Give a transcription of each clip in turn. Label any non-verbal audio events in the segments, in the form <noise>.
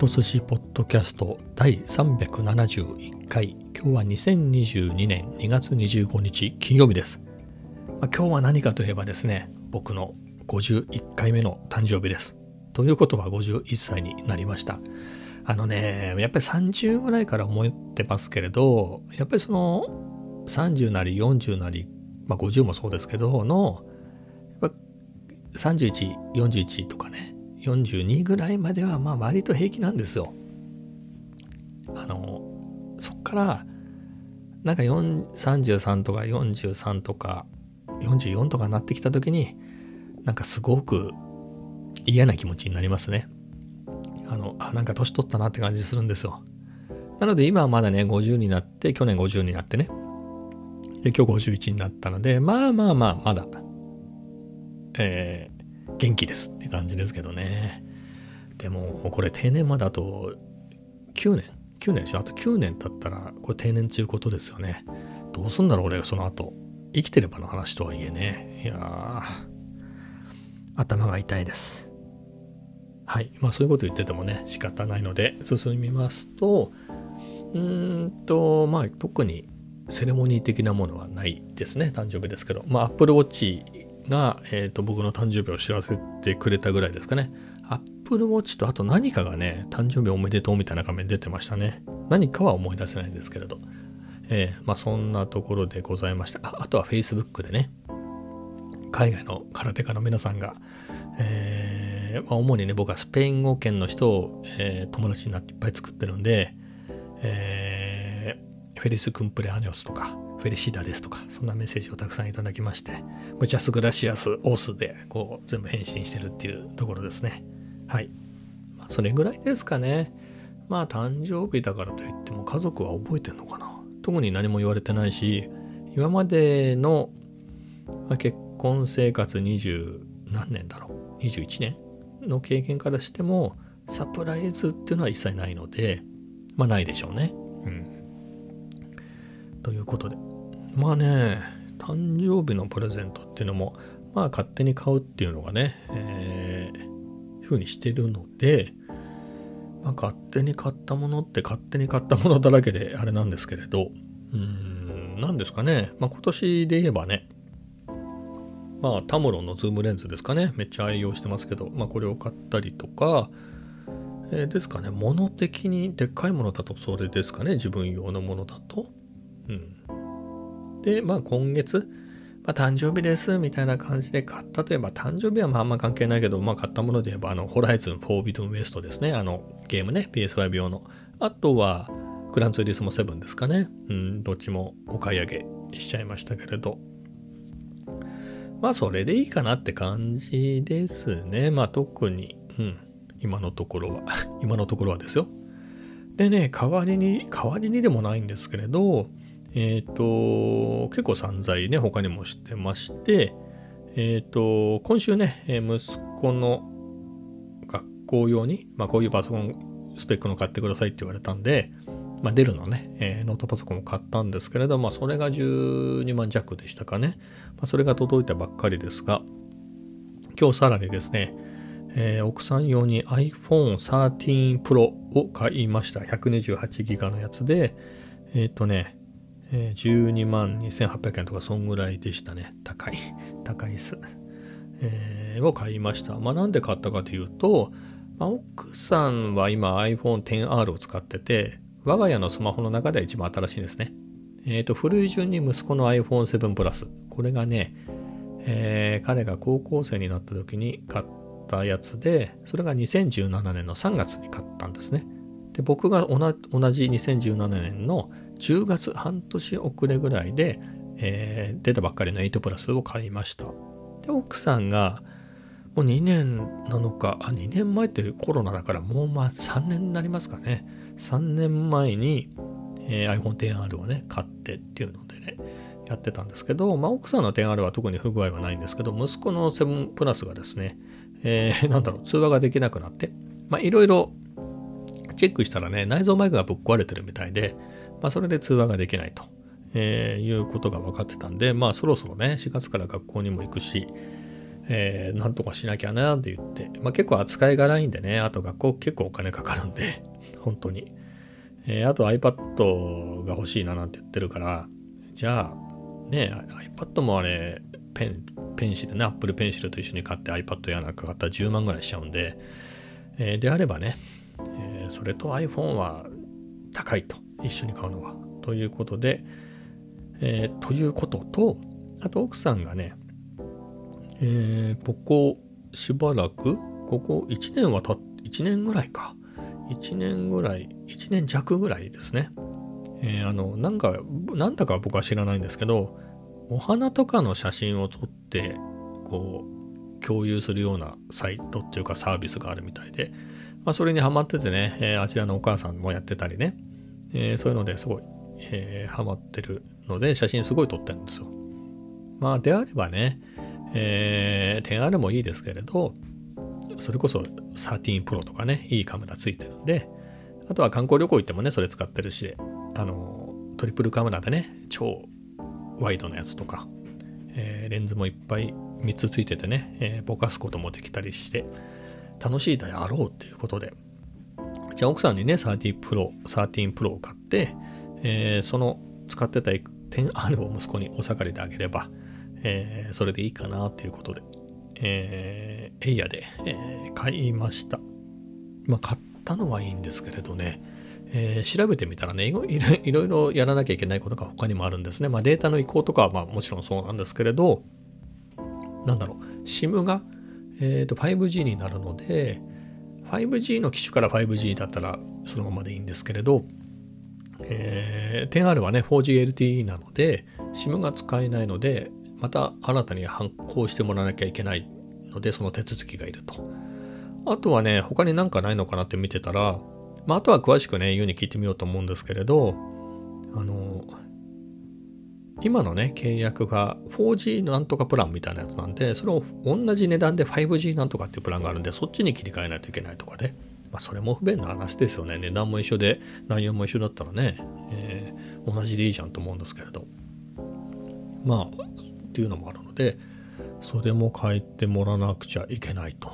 ト寿司ポッドキャスト第371回。今日は2022年2月25日金曜日です、まあ、今日は何かといえばですね僕の51回目の誕生日です。ということは51歳になりました。あのねやっぱり30ぐらいから思ってますけれどやっぱりその30なり40なり、まあ、50もそうですけどの31、41とかね42ぐらいまではまあ割と平気なんですよ。あのそっからなんか33とか43とか44とかなってきた時になんかすごく嫌な気持ちになりますね。あのあなんか年取ったなって感じするんですよ。なので今はまだね50になって去年50になってねで今日51になったのでまあまあまあまだえー、元気ですって感じですけどね。でも、これ定年まであと9年 ?9 年でしょ？あと9年経ったら、これ定年っていうことですよね。どうすんだろう、俺、その後。生きてればの話とはいえね。いや、頭が痛いです。はい。まあそういうこと言っててもね、仕方ないので、進みますと、うーんと、まあ特にセレモニー的なものはないですね。誕生日ですけど。まあ Apple Watch が、えーと、僕の誕生日を知らせてくれたぐらいですかね。Apple Watch とあと何かがね、誕生日おめでとうみたいな画面出てましたね。何かは思い出せないんですけれど。えー、まあそんなところでございました。ああとは Facebook でね、海外の空手家の皆さんが、えーまあ、主にね、僕はスペイン語圏の人を、えー、友達になっていっぱい作ってるんで、え、フェリス・クンプレアニョスとか、フェリシダですとか、そんなメッセージをたくさんいただきまして、ムチャスグラシアス、オースでこう全部返信してるっていうところですね。はい。まあ、それぐらいですかね。まあ、誕生日だからといっても家族は覚えてんのかな。特に何も言われてないし、今までの、ま、結婚生活20何年だろう。21年の経験からしても、サプライズっていうのは一切ないので、まあないでしょうね。うん。ということで、まあね、誕生日のプレゼントっていうのも、まあ勝手に買うっていうのがね、えー、ふうにしてるので、まあ、勝手に買ったものって勝手に買ったものだらけであれなんですけれど、うーん、何ですかね、まあ今年で言えばね、まあタムロンのズームレンズですかね、めっちゃ愛用してますけど、まあこれを買ったりとか、えー、ですかね、物的にでっかいものだとそれですかね、自分用のものだと。うん。で、まあ今月、まあ、誕生日ですみたいな感じで買ったといえば、誕生日はまああんま関係ないけど、まあ買ったもので言えば、あの、ホライズン・フォービトン・ウエストですね。あの、ゲームね、PS5 用の。あとは、グランツーリスモ7ですかね。うん、どっちもお買い上げしちゃいましたけれど。まあ、それでいいかなって感じですね。まあ、特に、うん、今のところは、<laughs> 今のところはですよ。でね、代わりに、代わりにでもないんですけれど、えっ、ー、と、結構散財ね、他にもしてまして、えっ、ー、と、今週ね、息子の学校用に、まあ、こういうパソコンスペックの買ってくださいって言われたんで、まあ、デルのね、えー、ノートパソコンを買ったんですけれど、まあ、それが12万弱でしたかね。まあ、それが届いたばっかりですが、今日さらにですね、えー、奥さん用に iPhone 13 Pro を買いました。128ギガのやつで、えっ、ー、とね、え12万2800円とかそんぐらいでしたね。高い。高いです。えー、を買いました。まあなんで買ったかというと、まあ、奥さんは今 iPhone XR を使ってて、我が家のスマホの中では一番新しいですね。えっ、ー、と、古い順に息子の iPhone7 プラス。これがね、えー、彼が高校生になった時に買ったやつで、それが2017年の3月に買ったんですね。で、僕が同じ2017年の10月半年遅れぐらいで、えー、出たばっかりの8プラスを買いました。で、奥さんが、もう2年なのか、あ、2年前ってコロナだからもうまあ3年になりますかね。3年前に、えー、iPhone XR をね、買ってっていうのでね、やってたんですけど、まあ奥さんの XR は特に不具合はないんですけど、息子の7プラスがですね、えー、なんだろう、通話ができなくなって、まあいろいろチェックしたらね、内蔵マイクがぶっ壊れてるみたいで、まあ、それで通話ができないと、えー、いうことが分かってたんで、まあ、そろそろね、4月から学校にも行くし、えー、なんとかしなきゃなって言って、まあ、結構扱いがないんでね、あと学校結構お金かかるんで、<laughs> 本当に。えー、あと iPad が欲しいななんて言ってるから、じゃあ、ね、iPad もあれ、ペン、ペンシルね、Apple ペンシルと一緒に買って iPad やなんか買ったら10万ぐらいしちゃうんで、えー、であればね、えー、それと iPhone は高いと、一緒に買うのは。ということで、えー、ということと、あと奥さんがね、えー、ここしばらく、ここ1年はた、1年ぐらいか。1年ぐらい、1年弱ぐらいですね。えー、あの、なんか、なんだか僕は知らないんですけど、お花とかの写真を撮って、こう、共有するようなサイトっていうかサービスがあるみたいで、まあ、それにハマっててね、えー、あちらのお母さんもやってたりね、えー、そういうのですごい、えー、ハマってるので、写真すごい撮ってるんですよ。まあ、であればね、えー、10R もいいですけれど、それこそ13 Pro とかね、いいカメラついてるんで、あとは観光旅行行ってもね、それ使ってるし、あの、トリプルカメラでね、超ワイドなやつとか、えー、レンズもいっぱい3つついててね、えー、ぼかすこともできたりして、楽しいであろうっていうことで、じゃあ奥さんにね、13 Pro、13 Pro を買って、えー、その使ってた 10R を <laughs> 息子にお下がりであげれば、えー、それでいいかなっていうことで、えー、エイヤで、えー、買いました。まあ、買ったのはいいんですけれどね、えー、調べてみたらねいろいろいろやらなきゃいけないことが他にもあるんですね。まあ、データの移行とかはまあもちろんそうなんですけれど、なんだろう、SIM が、えー、と 5G になるので、5G の機種から 5G だったらそのままでいいんですけれど、えー、10R はね 4G LTE なので SIM が使えないのでまた新たに発行してもらわなきゃいけないので、その手続きがいると。あとはね、他になんかないのかなって見てたら、まあ、あとは詳しくね、言うに聞いてみようと思うんですけれど、あの、今のね、契約が 4G なんとかプランみたいなやつなんで、それを同じ値段で 5G なんとかっていうプランがあるんで、そっちに切り替えないといけないとかで、まあ、それも不便な話ですよね。値段も一緒で、内容も一緒だったらね、えー、同じでいいじゃんと思うんですけれど。まあ、っていうのもあるのでそれも変えてもらわなくちゃいけないと。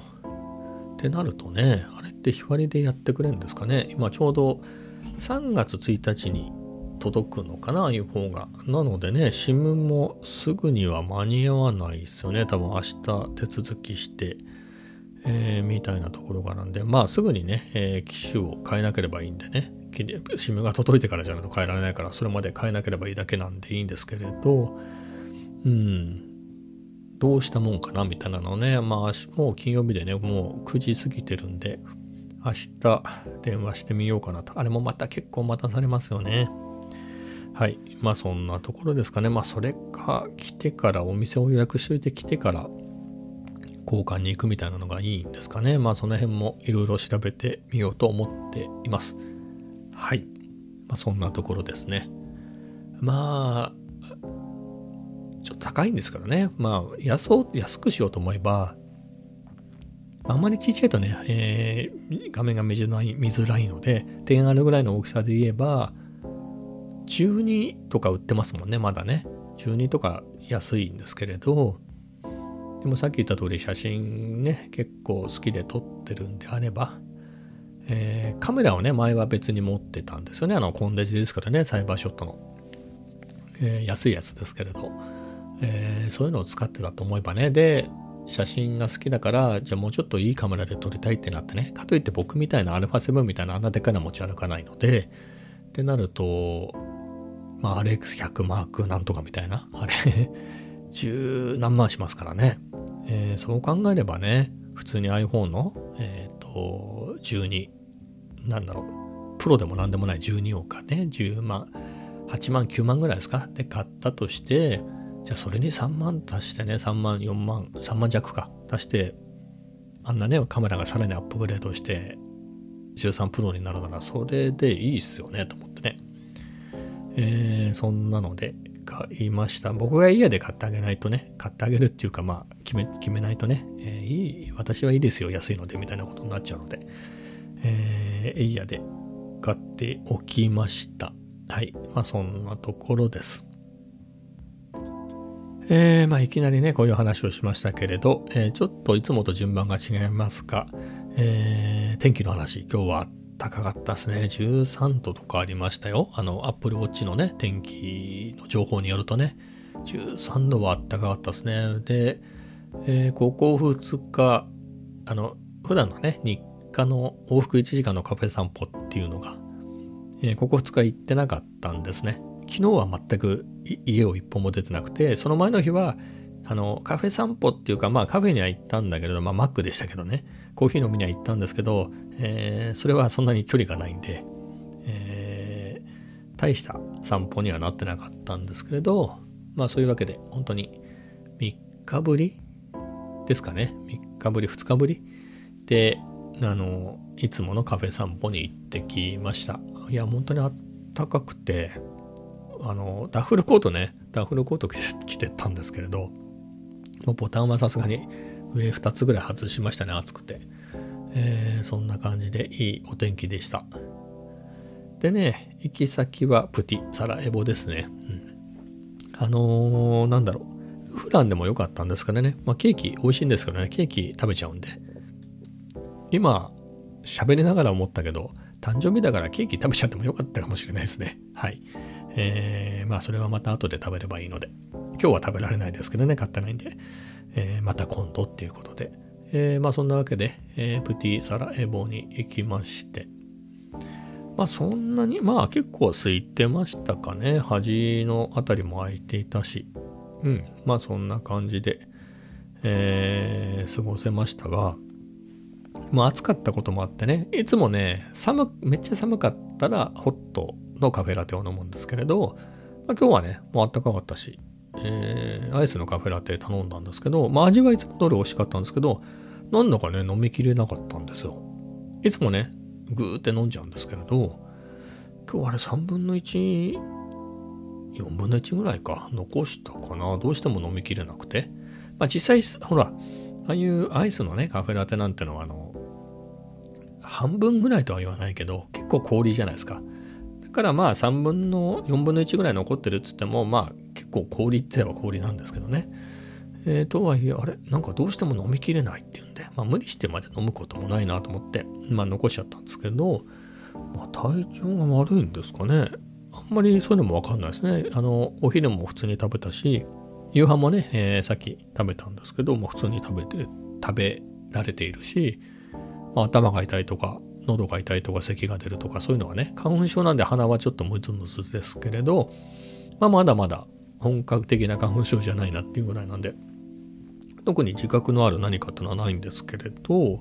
ってなるとねあれって日割りでやってくれるんですかね今ちょうど3月1日に届くのかな iPhone が。なのでね SIM もすぐには間に合わないですよね多分明日手続きして。えー、みたいなところがなんで、まあすぐにね、えー、機種を変えなければいいんでね、SIM が届いてからじゃないと変えられないから、それまで変えなければいいだけなんでいいんですけれど、うん、どうしたもんかなみたいなのね、まあ、もう金曜日でね、もう9時過ぎてるんで、明日電話してみようかなと。あれもまた結構待たされますよね。はい。まあそんなところですかね。まあそれか来てからお店を予約しといて来てから交換に行くみたいなのがいいんですかね。まあその辺もいろいろ調べてみようと思っています。はい。まあそんなところですね。まあちょっと高いんですからね。まあ、安安くしようと思えば、あんまりちっちゃいとね、えー、画面が見づらい見づらいので、点あるぐらいの大きさで言えば、12とか売ってますもんね、まだね。12とか安いんですけれど、でもさっき言った通り写真ね、結構好きで撮ってるんであれば、えー、カメラをね、前は別に持ってたんですよね。あの、コンデジですからね、サイバーショットの。えー、安いやつですけれど。えー、そういうのを使ってたと思えばねで写真が好きだからじゃあもうちょっといいカメラで撮りたいってなってねかといって僕みたいな α7 みたいなあんなでかいの持ち歩かないのでってなるとまあ RX100 マークなんとかみたいな。あれ <laughs> 十何万しますからね、えー、そう考えればね普通に iPhone のえっ、ー、と12なんだろう。プロでも何でもない12億かね。10万8万9万ぐらいですか。で買ったとしてじゃあそれに3万足してね、3万、4万、3万弱か。足して、あんなね、カメラがさらにアップグレードして、13プロになるならそれでいいっすよね、と思って。えー、そんなので買いました。僕が家で買ってあげないとね、買ってあげるっていうか、まあ、決め、決めないとね、えー、いい、私はいいですよ、安いので、みたいなことになっちゃうので、えー、エイヤで買っておきました。はい。まあ、そんなところです。えー、まあいきなりねこういう話をしましたけれど、えー、ちょっといつもと順番が違いますが、えー、天気の話今日は高かったですね。13度とかありましたよ。あの Apple Watch のね天気の情報によるとね。13度はあったかかったですね。で、えー、ここ2日あの普段のね日課の往復1時間のカフェ散歩っていうのが、えー、ここ2日行ってなかったんですね。昨日は全く家を一歩も出てなくて、その前の日は、あの、カフェ散歩っていうか、まあカフェには行ったんだけれど、まあマックでしたけどね、コーヒー飲みには行ったんですけど、えー、それはそんなに距離がないんで、えー、大した散歩にはなってなかったんですけれど、まあそういうわけで、本当に3日ぶりですかね。3日ぶり、2日ぶりで、あの、いつものカフェ散歩に行ってきました。いや、本当にあったかくて、あのダッフルコートねダッフルコート着てったんですけれどもうボタンはさすがに上2つぐらい外しましたね暑くて、えー、そんな感じでいいお天気でした。でね行き先はプティサラエボですね、うん、あのー、なんだろう。フランでも良かったんですかね、まあ、ケーキ美味しいんですけどね。ケーキ食べちゃうんで。今喋りながら思ったけど誕生日だからケーキ食べちゃってもよかったかもしれないですね。はい。えー、まあそれはまた後で食べればいいので、今日は食べられないですけどね、買ってないんで、えー、また今度っていうことで、えー、まあそんなわけで、えー、プティサラエボに行きまして、まあそんなに、まあ結構空いてましたかね。端のあたりも空いていたし、うん、まあそんな感じで、えー、過ごせましたが、まあ暑かったこともあってね、いつもね、寒、めっちゃ寒かったらホットのカフェラテを飲むんですけれど、まあ、今日はね、もうあったかかったし、えー、アイスのカフェラテ頼んだんですけど、まあ味はいつも通り美味しかったんですけど、なんだかね、飲みきれなかったんですよ。いつもね、ぐーって飲んじゃうんですけれど、今日あれ3分の1、4分の1ぐらいか、残したかな。どうしても飲みきれなくて。まあ実際、ほら、ああいうアイスのね、カフェラテなんてのは、あの、半分ぐらいとは言わないけど、結構氷じゃないですか。だからまあ3分の4分の1ぐらい残ってるっつってもまあ結構氷って言えば氷なんですけどね。えー、とはいえあれ？なんかどうしても飲みきれないっていうんで、まあ、無理してまで飲むこともないなと思ってまあ残しちゃったんですけど、まあ、体調が悪いんですかね。あんまりそういうのもわかんないですね。あのお昼も普通に食べたし夕飯もね、えー、さっき食べたんですけども普通に食べて食べられているし、まあ、頭が痛いとか喉が痛いとか咳が出るとかそういうのはね花粉症なんで鼻はちょっとムズムズですけれど、まあ、まだまだ本格的な花粉症じゃないなっていうぐらいなんで特に自覚のある何かっていうのはないんですけれど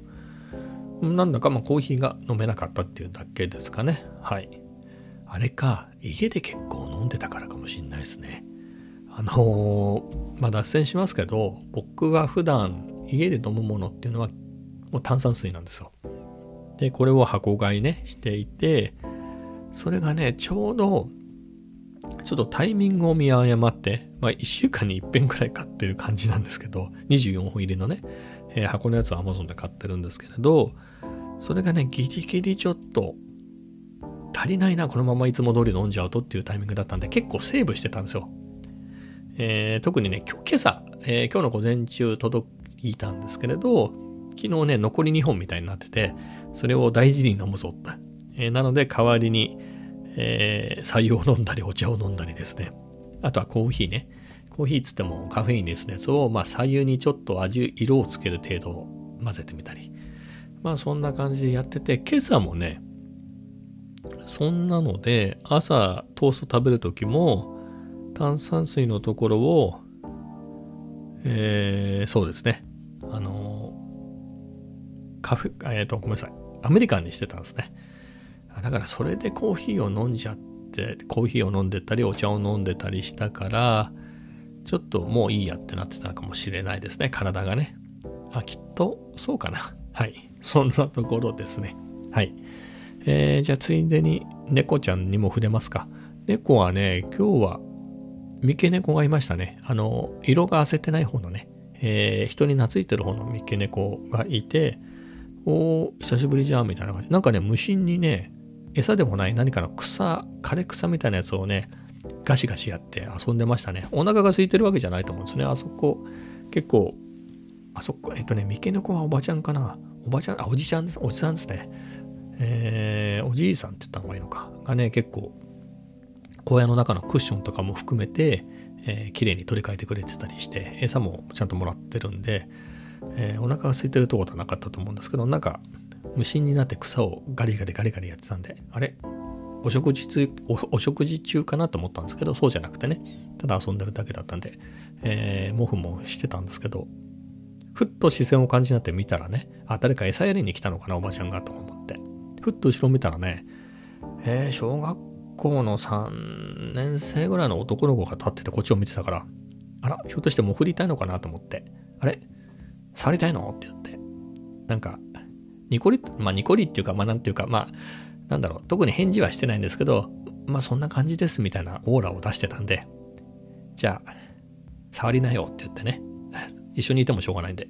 なんだかまあコーヒーが飲めなかったっていうだけですかね。はい。あれか家で結構飲んでたからかもしんないですね。あのー、まあ脱線しますけど僕は普段家で飲むものっていうのはもう炭酸水なんですよ。で、これを箱買いね、していて、それがね、ちょうど、ちょっとタイミングを見誤って、まあ1週間に1遍くらい買ってる感じなんですけど、24本入りのね、えー、箱のやつを Amazon で買ってるんですけれど、それがね、ギリギリちょっと足りないな、このままいつも通り飲んじゃうとっていうタイミングだったんで、結構セーブしてたんですよ。えー、特にね、今日、今朝、えー、今日の午前中届いたんですけれど、昨日ね、残り2本みたいになってて、それを大事に飲むぞって。えー、なので、代わりに、えー、採用を飲んだり、お茶を飲んだりですね。あとはコーヒーね。コーヒーっつってもカフェインレスのやつを、まあ、左右にちょっと味、色をつける程度を混ぜてみたり。まあ、そんな感じでやってて、今朝もね、そんなので、朝トースト食べるときも、炭酸水のところを、えー、そうですね。あのカフェ、えっ、ー、と、ごめんなさい。アメリカンにしてたんですね。だからそれでコーヒーを飲んじゃって、コーヒーを飲んでたり、お茶を飲んでたりしたから、ちょっともういいやってなってたのかもしれないですね、体がね。あ、きっとそうかな。はい。そんなところですね。はい。えー、じゃあついでに猫ちゃんにも触れますか。猫はね、今日は三毛猫がいましたね。あの、色が焦ってない方のね、えー、人に懐いてる方の三毛猫がいて、お久しぶりじゃんみたいな感じ。なんかね、無心にね、餌でもない何かの草、枯れ草みたいなやつをね、ガシガシやって遊んでましたね。お腹が空いてるわけじゃないと思うんですね。あそこ、結構、あそこ、えっとね、三毛猫はおばちゃんかな。おばちゃん、あ、おじちゃんです、おじさんですね。えー、おじいさんって言った方がいいのか。がね、結構、小屋の中のクッションとかも含めて、えー、綺麗に取り替えてくれてたりして、餌もちゃんともらってるんで、えー、お腹が空いてるとことはなかったと思うんですけど、なんか、無心になって草をガリガリガリガリやってたんで、あれ？お食事中お食事中かなと思ったんですけど、そうじゃなくてね、ただ遊んでるだけだったんで、えー、もふもふしてたんですけど、ふっと視線を感じになって見たらね、あ、誰か餌やりに来たのかな、おばちゃんがと思って。ふっと後ろ見たらね、えー、小学校の3年生ぐらいの男の子が立っててこっちを見てたから、あら、ひょっとしてもう振りたいのかなと思って、あれ？触りたいの？って言って、なんか、ニコリ、まあニコリっていうか、まあなんていうか、まあ、なんだろう、特に返事はしてないんですけど、まあそんな感じですみたいなオーラを出してたんで、じゃあ、触りなよって言ってね、<laughs> 一緒にいてもしょうがないんで、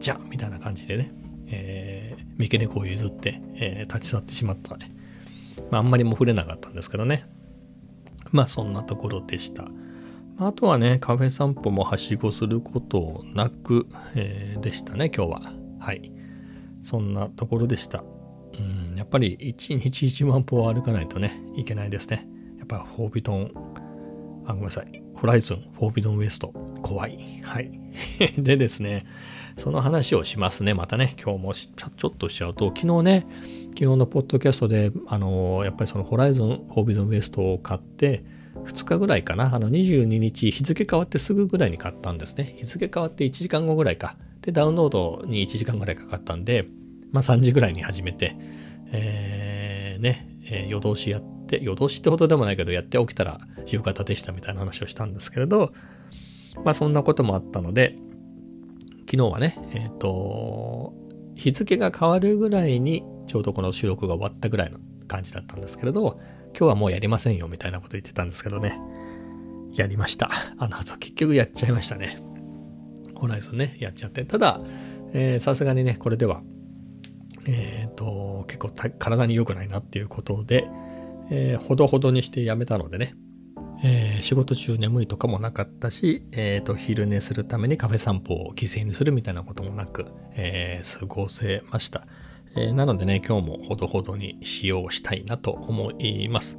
じゃあみたいな感じでね、えー、三毛猫を譲って、えー、立ち去ってしまったね。まああんまりも触れなかったんですけどね。まあそんなところでした。あとはね、カフェ散歩もはしごすることなく、えー、でしたね、今日は。はい。そんなところでした。うん、やっぱり1日1万歩歩かないとね、いけないですね。やっぱフォービトン、あ、ごめんなさい。ホライズン、フォービトンウエスト、怖い。はい。<laughs> でですね、その話をしますね。またね、今日もちょちょっとしちゃうと、昨日ね、昨日のポッドキャストで、あのやっぱりそのホライズン、フォービトンウエストを買って、2日ぐらいかな、あの22日、日付変わってすぐぐらいに買ったんですね。日付変わって1時間後ぐらいか。で、ダウンロードに1時間ぐらいかかったんで、まあ3時ぐらいに始めて、えー、ね、えー、夜通しやって、夜通しってほどでもないけど、やって起きたら夕方でしたみたいな話をしたんですけれど、まあそんなこともあったので、昨日はね、えっ、ー、と、日付が変わるぐらいにちょうどこの収録が終わったぐらいの感じだったんですけれど、今日はもうやりませんよみたいなこと言ってたんですけどね、やりました。あの後結局やっちゃいましたね。ホライズンね、やっちゃって。ただ、さすがにね、これではえっ、ー、と、結構体に良くないなっていうことで、えー、ほどほどにしてやめたのでね、えー、仕事中眠いとかもなかったし、えーと、昼寝するためにカフェ散歩を犠牲にするみたいなこともなく、えー、過ごせました、え、なのでね、今日もほどほどに使用したいなと思います。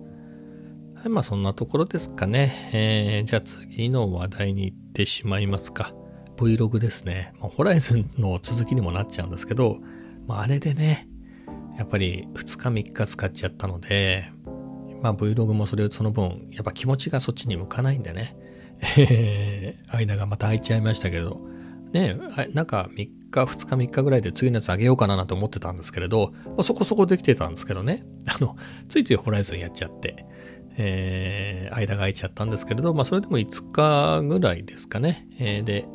はい、まあそんなところですかね。え、じゃあ次の話題に行ってしまいますか。Vlog ですね。まあ、ホライズンの続きにもなっちゃうんですけど、まあ、あれでね、やっぱり2日3日使っちゃったので、まあ Vlog もそれその分、やっぱ気持ちがそっちに向かないんでね、<laughs> 間がまた空いちゃいましたけど、ね、なんか3日、2日、3日ぐらいで次のやつあげようかなと思ってたんですけれど、まあ、そこそこできてたんですけどね、<laughs> あの、ついついホライズンやっちゃって、えー、間が空いちゃったんですけれど、まあそれでも5日ぐらいですかね、えー、で、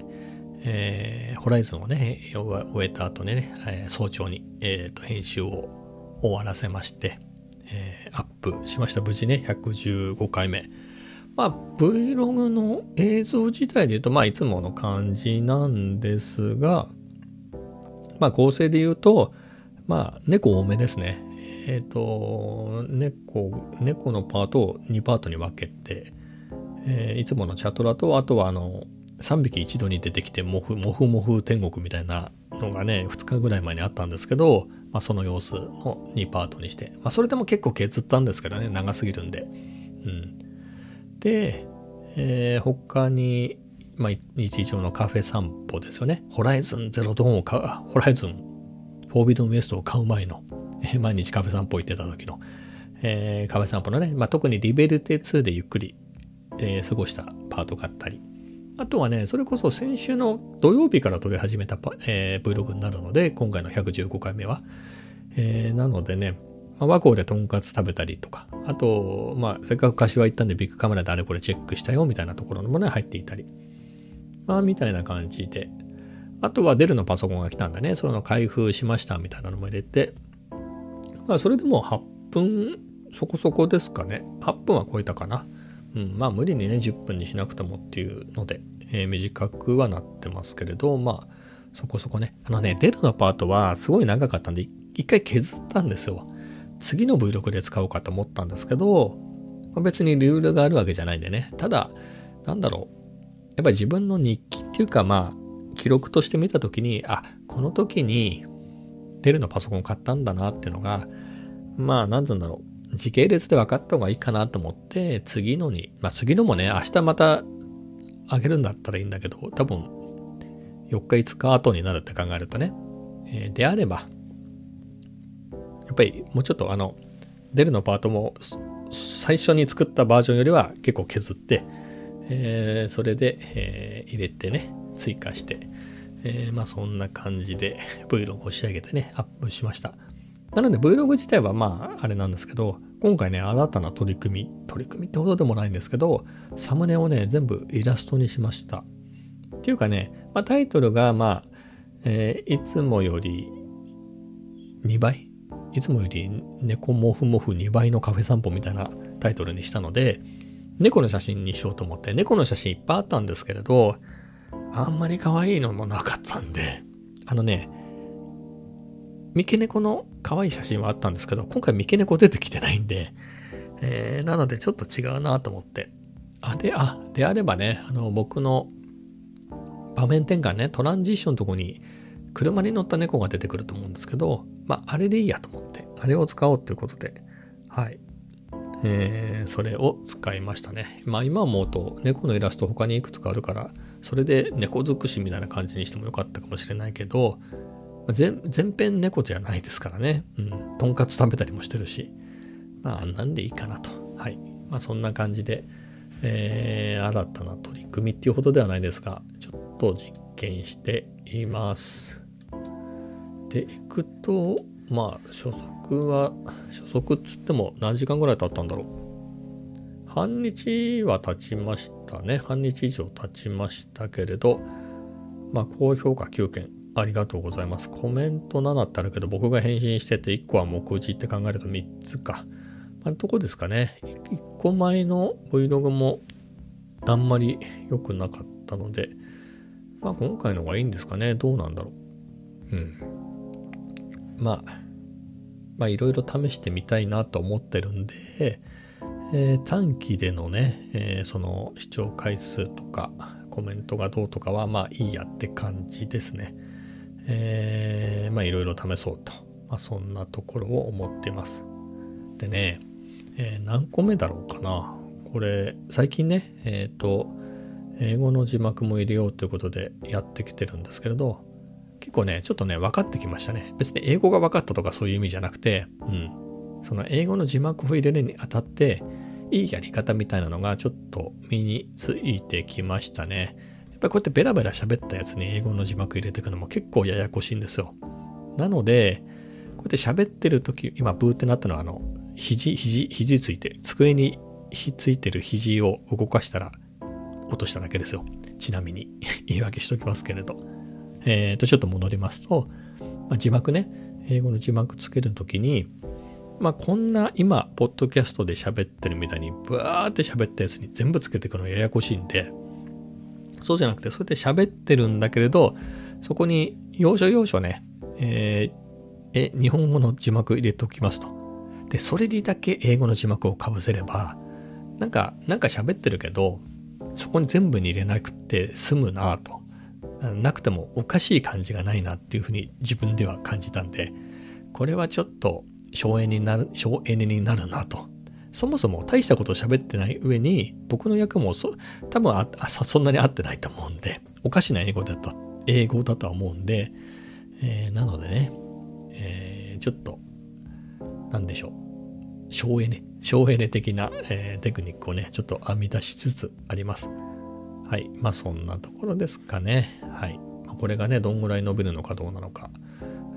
えー、ホライズンをね、終えた後ね、えー、早朝に、えーと、編集を終わらせまして、えー、アップしました。無事ね、115回目。まあ、Vlog の映像自体で言うと、まあ、いつもの感じなんですが、まあ、構成で言うと、まあ、猫多めですね。えっ、ー、と、猫、猫のパートを2パートに分けて、えー、いつものチャトラと、あとはあの、3匹一度に出てきてモフモフモフ天国みたいなのがね2日ぐらい前にあったんですけど、まあ、その様子の2パートにして、まあ、それでも結構削ったんですけどね長すぎるんで、うん、で、えー、他に、まあ、日常のカフェ散歩ですよね。ホライズンゼロドーンを買うホライズンフォービドンウエストを買う前の、えー、毎日カフェ散歩行ってた時の、えー、カフェ散歩のね、まあ、特にリベルテ2でゆっくり、えー、過ごしたパートがあったり。あとはね、それこそ先週の土曜日から撮り始めた、えー、Vlog になるので、今回の115回目は。えー、なのでね、まあ、和光でとんかつ食べたりとか、あと、まあ、せっかく柏行ったんでビッグカメラであれこれチェックしたよみたいなところのものが入っていたり、まあ、みたいな感じで、あとはデルのパソコンが来たんでね、それの開封しましたみたいなのも入れて、まあ、それでも8分そこそこですかね。8分は超えたかな。うん、まあ無理にね10分にしなくてもっていうので、えー、短くはなってますけれどまあそこそこねあのねデルのパートはすごい長かったんで一回削ったんですよ次の Vlog で使おうかと思ったんですけどまあ、別にルールがあるわけじゃないんでね。ただ、なんだろう。やっぱり自分の日記っていうか、まあ、記録として見たときに、あ、この時にデルのパソコン買ったんだなっていうのが、まあ、なんつうんだろう。時系列で分かった方がいいかなと思って、次のに、まあ次のもね、明日またあげるんだったらいいんだけど、多分、4日5日後になるって考えるとね、えー、であれば、やっぱりもうちょっとあの、デルのパートも最初に作ったバージョンよりは結構削って、えー、それで、えー、入れてね、追加して、えー、まあそんな感じで Vlog を仕上げてね、アップしました。なので Vlog 自体はまああれなんですけど、今回ね、新たな取り組み、取り組みってほどでもないんですけど、サムネをね、全部イラストにしました。っていうかね、まあ、タイトルがまあ、えー、いつもより2倍？いつもより猫もふもふ2倍のカフェ散歩みたいなタイトルにしたので、猫の写真にしようと思って、猫の写真いっぱいあったんですけれど、あんまり可愛いのもなかったんで、あのね、三毛猫の可愛い写真はあったんですけど、今回三毛猫出てきてないんで、えー、なのでちょっと違うなと思って。あ、で、あ、であればね、あの、僕の場面転換ね、トランジッションのとこに車に乗った猫が出てくると思うんですけど、まあ、あれでいいやと思って、あれを使おうということで、はい。えー、それを使いましたね。まあ今思うと猫のイラスト他にいくつかあるから、それで猫尽くしみたいな感じにしてもよかったかもしれないけど、全編猫じゃないですからね。うん。とんかつ食べたりもしてるし。まああんなんでいいかなと。はい。まあそんな感じで、えー、新たな取り組みっていうほどではないですが、ちょっと実験しています。でいくと、まあ、初速は、初速っつっても何時間ぐらい経ったんだろう。半日は経ちましたね。半日以上経ちましたけれど、まあ、高評価9件ありがとうございます。コメント7ってあるけど、僕が返信してて1個は目次って考えると3つか。まあ、どこですかね。1個前の Vlog もあんまり良くなかったので、まあ今回のがいいんですかね。どうなんだろう。うん。まあ、まあいろいろ試してみたいなと思ってるんで、えー、短期でのね、えー、その視聴回数とかコメントがどうとかはまあいいやって感じですね。えー、まあいろいろ試そうと。まあそんなところを思ってます。でね、えー、何個目だろうかな。これ最近ね、えっ、ー、と、英語の字幕も入れようということでやってきてるんですけれど、結構ね、ちょっとね、分かってきましたね。別に英語が分かったとかそういう意味じゃなくて、うん。その英語の字幕を入れるにあたって、いいやり方みたいなのがちょっと身についてきましたね。ぱりこうやってベラベラ喋ったやつに英語の字幕入れていくのも結構ややこしいんですよ。なので、こうやって喋ってる時、今ブーってなったのは、あの、肘、肘、肘ついて、机にひっついてる肘を動かしたら落としただけですよ。ちなみに <laughs> 言い訳しときますけれど。えー、と、ちょっと戻りますと、まあ、字幕ね、英語の字幕つけるときに、まあ、こんな今、ポッドキャストで喋ってるみたいに、ブワーって喋ったやつに全部つけていくのややこしいんで、そうじゃなくて、そうやって喋ってるんだけれど、そこに要所要所ね、えー、え、日本語の字幕入れておきますと。で、それにだけ英語の字幕をかぶせれば、なんか、なんか喋ってるけど、そこに全部に入れなくて済むなと。なくてもおかしい感じがないなっていうふうに自分では感じたんで、これはちょっと省エネになる、省エネになるなと。そもそも大したことを喋ってない上に、僕の役もそ多分あそんなに合ってないと思うんで、おかしな英語だと、英語だとは思うんで、えー、なのでね、えー、ちょっと、なんでしょう。省エネ、省エネ的な、えー、テクニックをね、ちょっと編み出しつつあります。はい。まあそんなところですかね。はい。これがね、どんぐらい伸びるのかどうなのか、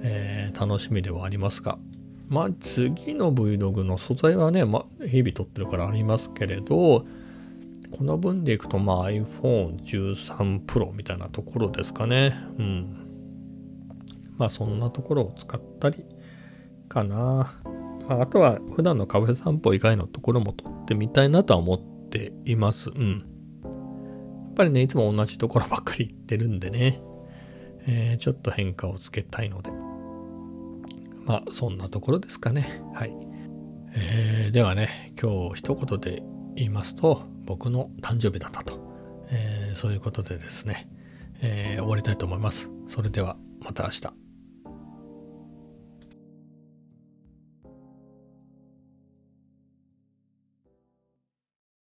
えー、楽しみではありますが、まあ次の Vlog の素材はね、まあ、日々撮ってるからありますけれど、この分でいくと、まあ iPhone 13 Pro みたいなところですかね。うん。まあそんなところを使ったりかな。まあ、あとは普段のカフェ散歩以外のところも撮ってみたいなとは思っています。うん。やっぱりね、いつも同じところばっかり行ってるんでね、えー、ちょっと変化をつけたいので、まあ、そんなところですかね。はい。えー、ではね今日一言で言いますと僕の誕生日だったと、えー、そういうことでですね、えー、終わりたいと思いますそれではまた明日